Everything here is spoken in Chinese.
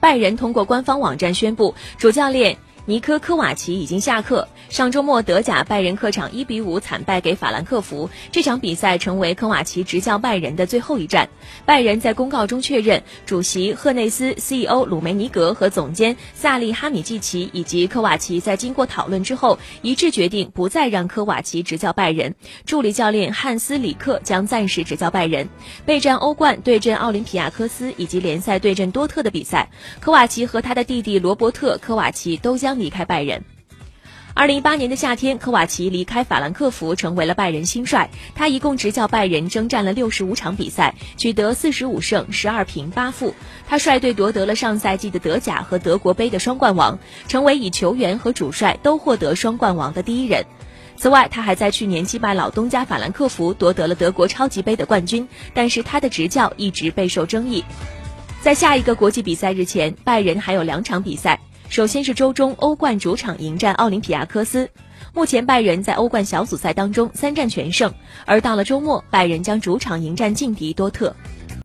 拜仁通过官方网站宣布，主教练。尼科科瓦奇已经下课。上周末，德甲拜仁客场一比五惨败给法兰克福，这场比赛成为科瓦奇执教拜仁的最后一战。拜仁在公告中确认，主席赫内斯、CEO 鲁梅尼格和总监萨利哈米季奇以及科瓦奇在经过讨论之后，一致决定不再让科瓦奇执教拜仁。助理教练汉斯里克将暂时执教拜仁。备战欧冠对阵奥林匹亚科斯以及联赛对阵多特的比赛，科瓦奇和他的弟弟罗伯特科瓦奇都将。离开拜仁。二零一八年的夏天，科瓦奇离开法兰克福，成为了拜仁新帅。他一共执教拜仁征战了六十五场比赛，取得四十五胜十二平八负。他率队夺得了上赛季的德甲和德国杯的双冠王，成为以球员和主帅都获得双冠王的第一人。此外，他还在去年击败老东家法兰克福，夺得了德国超级杯的冠军。但是他的执教一直备受争议。在下一个国际比赛日前，拜仁还有两场比赛。首先是周中欧冠主场迎战奥林匹亚科斯，目前拜仁在欧冠小组赛当中三战全胜，而到了周末，拜仁将主场迎战劲敌多特。